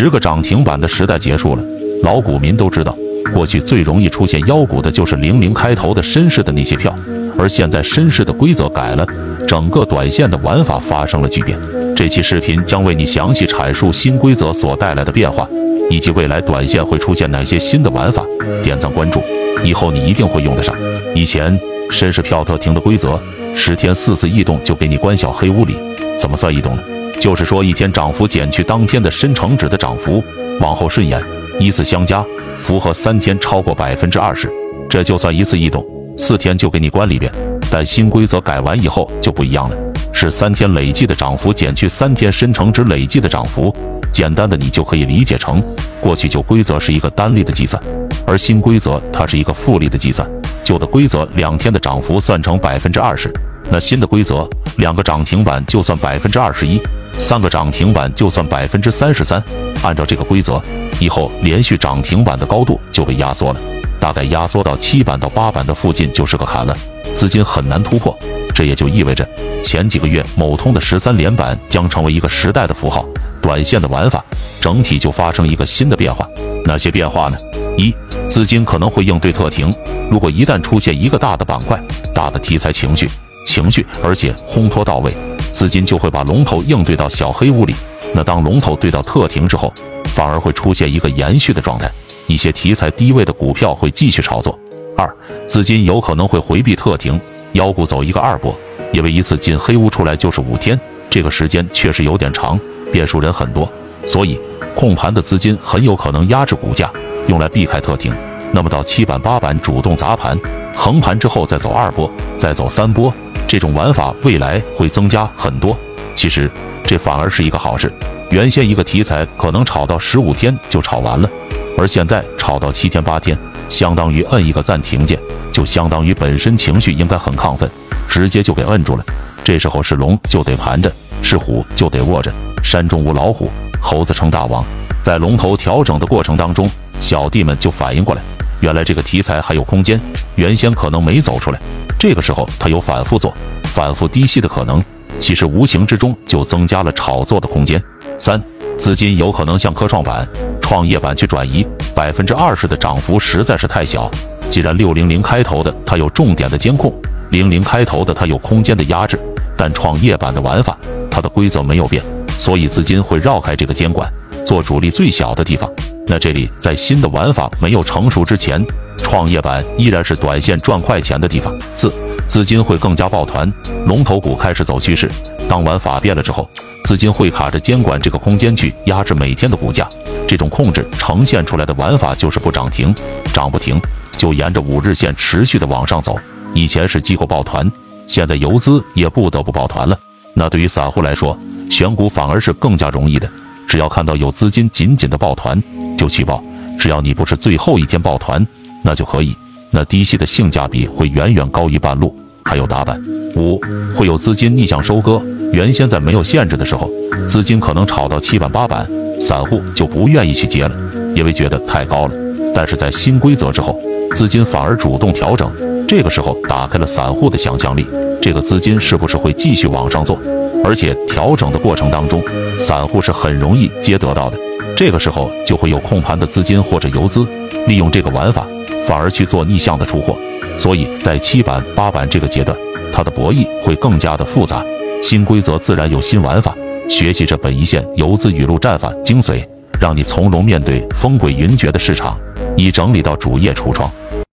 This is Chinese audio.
十个涨停板的时代结束了。老股民都知道，过去最容易出现妖股的就是零零开头的绅士的那些票，而现在绅士的规则改了，整个短线的玩法发生了巨变。这期视频将为你详细阐述新规则所带来的变化，以及未来短线会出现哪些新的玩法。点赞关注，以后你一定会用得上。以前绅士票特停的规则，十天四次异动就给你关小黑屋里，怎么算异动呢？就是说一天涨幅减去当天的深成指的涨幅，往后顺延。依次相加，符合三天超过百分之二十，这就算一次异动，四天就给你关里边。但新规则改完以后就不一样了，是三天累计的涨幅减去三天深成指累计的涨幅。简单的你就可以理解成，过去旧规则是一个单利的计算，而新规则它是一个复利的计算。旧的规则两天的涨幅算成百分之二十，那新的规则两个涨停板就算百分之二十一。三个涨停板就算百分之三十三，按照这个规则，以后连续涨停板的高度就被压缩了，大概压缩到七板到八板的附近就是个坎了，资金很难突破。这也就意味着前几个月某通的十三连板将成为一个时代的符号，短线的玩法整体就发生一个新的变化。哪些变化呢？一，资金可能会应对特停，如果一旦出现一个大的板块、大的题材情绪。情绪，而且烘托到位，资金就会把龙头应对到小黑屋里。那当龙头对到特停之后，反而会出现一个延续的状态，一些题材低位的股票会继续炒作。二，资金有可能会回避特停，妖股走一个二波，因为一次进黑屋出来就是五天，这个时间确实有点长，变数人很多，所以控盘的资金很有可能压制股价，用来避开特停。那么到七板八板主动砸盘，横盘之后再走二波，再走三波。这种玩法未来会增加很多，其实这反而是一个好事。原先一个题材可能炒到十五天就炒完了，而现在炒到七天八天，相当于摁一个暂停键，就相当于本身情绪应该很亢奋，直接就给摁住了。这时候是龙就得盘着，是虎就得卧着。山中无老虎，猴子称大王。在龙头调整的过程当中，小弟们就反应过来，原来这个题材还有空间，原先可能没走出来。这个时候，它有反复做、反复低吸的可能，其实无形之中就增加了炒作的空间。三，资金有可能向科创板、创业板去转移，百分之二十的涨幅实在是太小。既然六零零开头的它有重点的监控，零零开头的它有空间的压制，但创业板的玩法，它的规则没有变，所以资金会绕开这个监管，做主力最小的地方。那这里在新的玩法没有成熟之前。创业板依然是短线赚快钱的地方。四，资金会更加抱团，龙头股开始走趋势。当玩法变了之后，资金会卡着监管这个空间去压制每天的股价。这种控制呈现出来的玩法就是不涨停，涨不停，就沿着五日线持续的往上走。以前是机构抱团，现在游资也不得不抱团了。那对于散户来说，选股反而是更加容易的。只要看到有资金紧紧的抱团，就去抱。只要你不是最后一天抱团。那就可以，那低息的性价比会远远高于半路，还有打板。五会有资金逆向收割，原先在没有限制的时候，资金可能炒到七板八板，散户就不愿意去接了，因为觉得太高了。但是在新规则之后，资金反而主动调整，这个时候打开了散户的想象力，这个资金是不是会继续往上做？而且调整的过程当中，散户是很容易接得到的，这个时候就会有控盘的资金或者游资利用这个玩法。反而去做逆向的出货，所以在七板八板这个阶段，它的博弈会更加的复杂。新规则自然有新玩法，学习着本一线游资语录战法精髓，让你从容面对风鬼云谲的市场，已整理到主页橱窗。